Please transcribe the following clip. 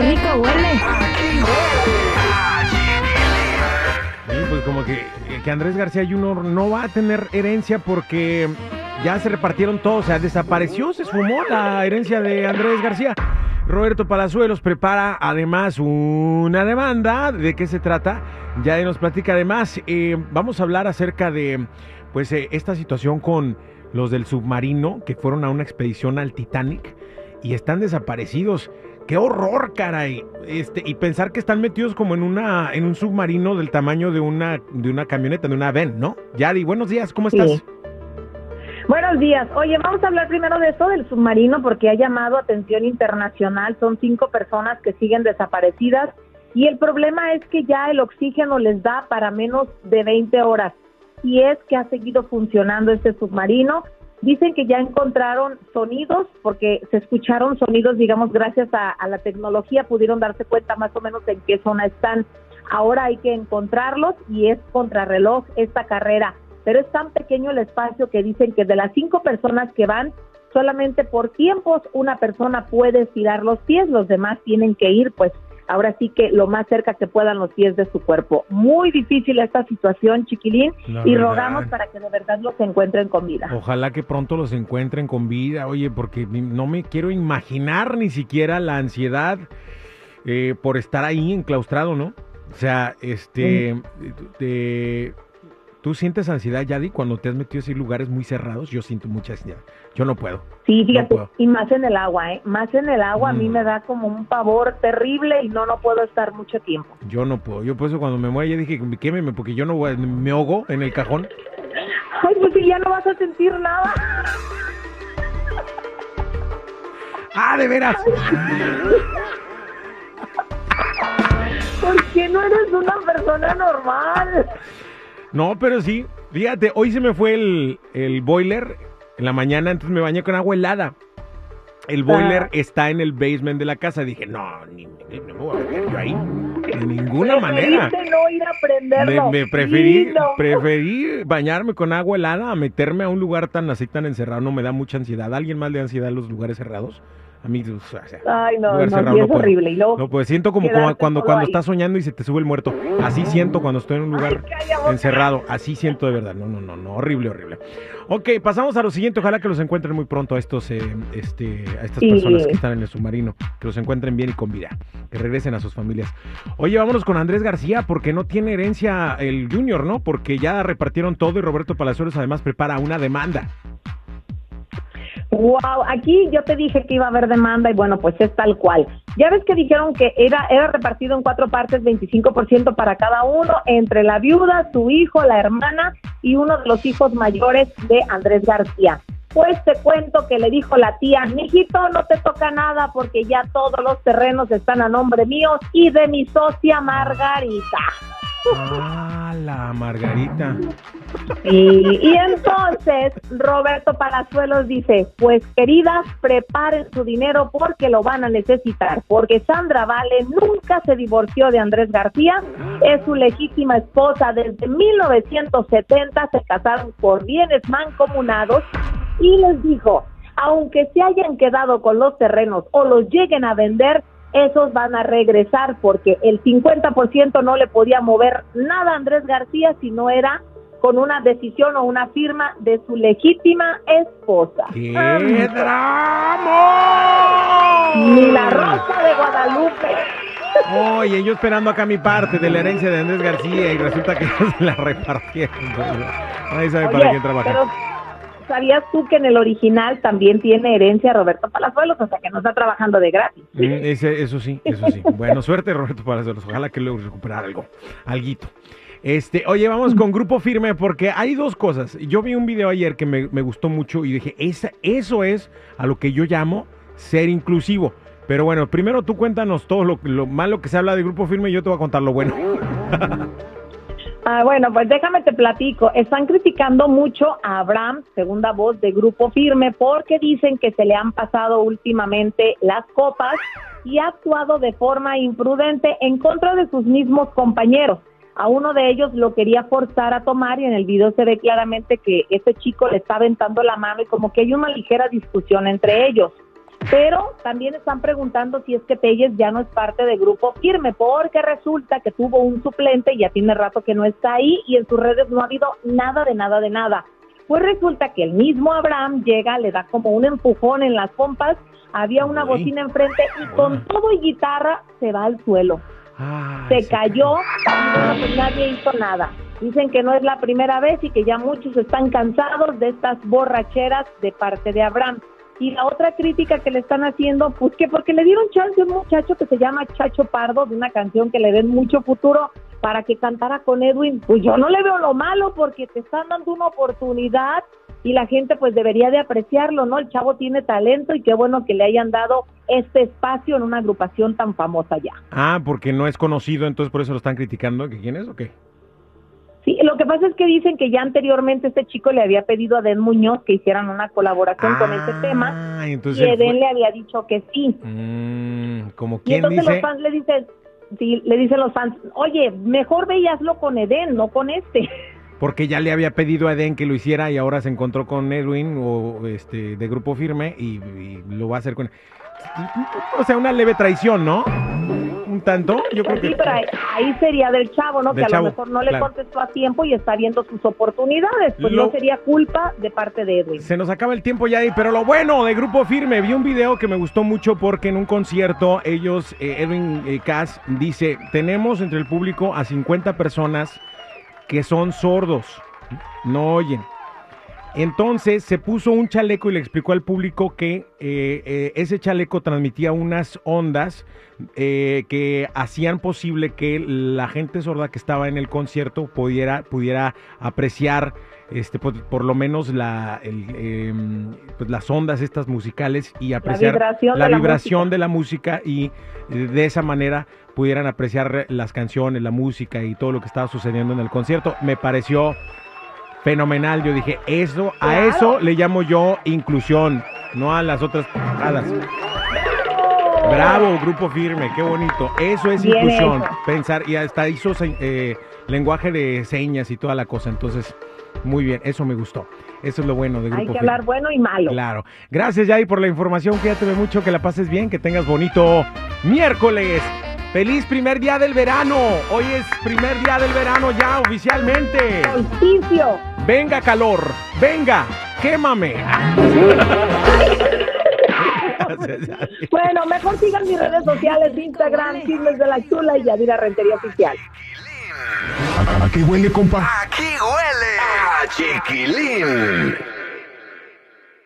qué rico huele. Pues como que, que Andrés García Jr. no va a tener herencia porque ya se repartieron todos, o sea, desapareció, se esfumó la herencia de Andrés García. Roberto Palazuelos prepara además una demanda. ¿De qué se trata? Ya nos platica además. Eh, vamos a hablar acerca de pues eh, esta situación con los del submarino que fueron a una expedición al Titanic y están desaparecidos. ¡Qué horror, caray! Este, y pensar que están metidos como en una en un submarino del tamaño de una de una camioneta, de una van, ¿no? Yari, buenos días, ¿cómo estás? Buenos días. Oye, vamos a hablar primero de esto del submarino porque ha llamado atención internacional. Son cinco personas que siguen desaparecidas y el problema es que ya el oxígeno les da para menos de 20 horas. Y es que ha seguido funcionando este submarino. Dicen que ya encontraron sonidos porque se escucharon sonidos, digamos, gracias a, la tecnología, pudieron darse cuenta más o menos en qué zona están. Ahora hay que encontrarlos y es contrarreloj esta carrera pero es tan pequeño el espacio que dicen que de las cinco personas que van, solamente por tiempos una persona puede estirar los pies, los demás tienen que ir pues ahora sí que lo más cerca que puedan los pies de su cuerpo. Muy difícil esta situación, chiquilín, La y verdad. rogamos para que de verdad los encuentren con vida. Ojalá que pronto los encuentren con vida, oye, porque no me quiero imaginar ni siquiera la ansiedad eh, por estar ahí enclaustrado, ¿no? O sea, este, te- ¿tú sientes ansiedad, Yadi, cuando te has metido así en lugares muy cerrados? Yo siento mucha ansiedad. Yo no puedo. Sí, No fíjate, puedo. y más en el agua, ¿eh? Más en el agua a mí Mm. me da como un pavor terrible y no, no puedo estar mucho tiempo. Yo no puedo. Yo por eso cuando me muero ya dije, quémeme, porque yo no voy, me ahogo en el cajón. Ay, pues si ya no vas a sentir nada. ¡Ah, de veras! ¿Por qué no eres una persona normal? No, pero sí. Fíjate, hoy se me fue el, el boiler en la mañana, entonces me bañé con agua helada. El boiler Ah. está en el basement de la casa. Dije, no, ni, ni- no me voy a meter yo ahí. De ninguna manera. No ir a Me, prenderlo. me preferí, Sí, no. preferí bañarme con agua helada a meterme a un lugar tan así, tan encerrado. No me da mucha ansiedad. ¿A ¿Alguien más le da ansiedad los lugares cerrados? A mí, o sea, Ay, no, no, cerrado no es horrible. Y luego, No, pues siento como, cuando, cuando ahí. estás soñando y se te sube el muerto. Así siento cuando estoy en un lugar Ay, encerrado. Así siento de verdad. No, no, no, no. Horrible, horrible. Ok, pasamos a lo siguiente. Ojalá que los encuentren muy pronto a estos, eh, este, a estas personas que están en el submarino. Que los encuentren bien y con vida. Que regresen a sus familias. Oye, vámonos con Andrés García porque no tiene herencia el Junior, ¿no? Porque ya repartieron todo y Roberto Palazuelos además prepara una demanda. Wow, aquí yo te dije que iba a haber demanda y bueno, pues es tal cual. Ya ves que dijeron que era, era repartido en cuatro partes, 25% para cada uno, entre la viuda, su hijo, la hermana y uno de los hijos mayores de Andrés García. Pues te cuento que le dijo la tía, mijito, no te toca nada porque ya todos los terrenos están a nombre mío y de mi socia Margarita. Ah, la Margarita. Y, y entonces Roberto Palazuelos dice, pues queridas, preparen su dinero porque lo van a necesitar, porque Sandra Vale nunca se divorció de Andrés García, es su legítima esposa desde 1970, se casaron por bienes mancomunados y les dijo, aunque se hayan quedado con los terrenos o los lleguen a vender, esos van a regresar porque el 50% no le podía mover nada a Andrés García si no era con una decisión o una firma de su legítima esposa. ¡Qué Mm, drama! Ni la rosa de Guadalupe. Oye, yo esperando acá mi parte de la herencia de Andrés García y resulta que no se la repartieron. Nadie sabe para quién trabaja. pero ¿sabías tú que en el original también tiene herencia Roberto Palazuelos? O sea, que no está trabajando de gratis. Mm, eso sí, eso sí. Bueno, suerte Roberto Palazuelos. Ojalá que logres recuperar algo, alguito. Este, oye, vamos con Grupo Firme porque hay dos cosas. Yo vi un video ayer que me, me gustó mucho y dije, esa, eso es a lo que yo llamo ser inclusivo. Pero bueno, primero tú cuéntanos todo lo, lo malo que se habla de Grupo Firme y yo te voy a contar lo bueno. Ah, bueno, pues déjame te platico. Están criticando mucho a Abraham, segunda voz de Grupo Firme, porque dicen que se le han pasado últimamente las copas y ha actuado de forma imprudente en contra de sus mismos compañeros. A uno de ellos lo quería forzar a tomar y en el video se ve claramente que ese chico le está aventando la mano y como que hay una ligera discusión entre ellos. Pero también están preguntando si es que Telles ya no es parte del grupo firme, porque resulta que tuvo un suplente y ya tiene rato que no está ahí y en sus redes no ha habido nada de nada de nada. Pues resulta que el mismo Abraham llega, le da como un empujón en las pompas, había una bocina enfrente y con todo y guitarra se va al suelo. se cayó y pues nadie hizo nada. Dicen que no es la primera vez y que ya muchos están cansados de estas borracheras de parte de Abraham. Y la otra crítica que le están haciendo, pues que porque le dieron chance a un muchacho que se llama Chacho Pardo, de una canción que le den mucho futuro para que cantara con Edwin, pues yo no le veo lo malo porque te están dando una oportunidad y la gente pues debería de apreciarlo, ¿no? El chavo tiene talento y qué bueno que le hayan dado este espacio en una agrupación tan famosa ya. Ah, porque no es conocido, entonces por eso lo están criticando, ¿que quién es o qué? Sí, lo que pasa es que dicen que ya anteriormente este chico le había pedido a Den Muñoz que hicieran una colaboración con este tema y Eden le había dicho que sí. Mm, como quien y entonces los fans le dicen, sí, le dicen los fans, oye, mejor veíaslo con Eden, no con este. Porque ya le había pedido a Eden que lo hiciera y ahora se encontró con Edwin o este de Grupo Firme y, y lo va a hacer con... O sea, una leve traición, ¿no? un tanto. Yo creo sí, pero ahí, sería del chavo, ¿no? que a lo mejor no le contestó a tiempo y está viendo sus oportunidades. Pues no sería culpa de parte de Edwin. Se nos acaba el tiempo ya ahí, pero lo bueno de Grupo Firme, vi un video que me gustó mucho porque en un concierto ellos, eh, Edwin eh, Cass dice, tenemos entre el público a 50 personas que son sordos, no oyen. Entonces se puso un chaleco y le explicó al público que eh, eh, ese chaleco transmitía unas ondas eh, que hacían posible que la gente sorda que estaba en el concierto pudiera, pudiera apreciar este, por, por lo menos la, em, pues las ondas estas musicales y apreciar la vibración, de, la música y de esa manera pudieran apreciar las canciones, la música y todo lo que estaba sucediendo en el concierto. Me pareció fenomenal. Yo dije, eso, a eso le llamo yo inclusión, no a las otras pasadas. Bravo, grupo firme, qué bonito. Eso es inclusión, pensar, y hasta hizo eh, lenguaje de señas y toda la cosa. Entonces, muy bien, eso me gustó. Eso es lo bueno de Grupo Hay que hablar bueno y malo. Claro. Gracias, Yay, por la información. Cuídate mucho, que la pases bien, que tengas bonito miércoles. Feliz primer día del verano. Hoy es primer día del verano ya oficialmente. Solsticio. Venga calor, venga, quémame. bueno, mejor sigan mis redes sociales, Instagram, Chismes de la Chula y Yadira Rentería Oficial. ¿A qué huele, compa? Aquí huele a chiquilín.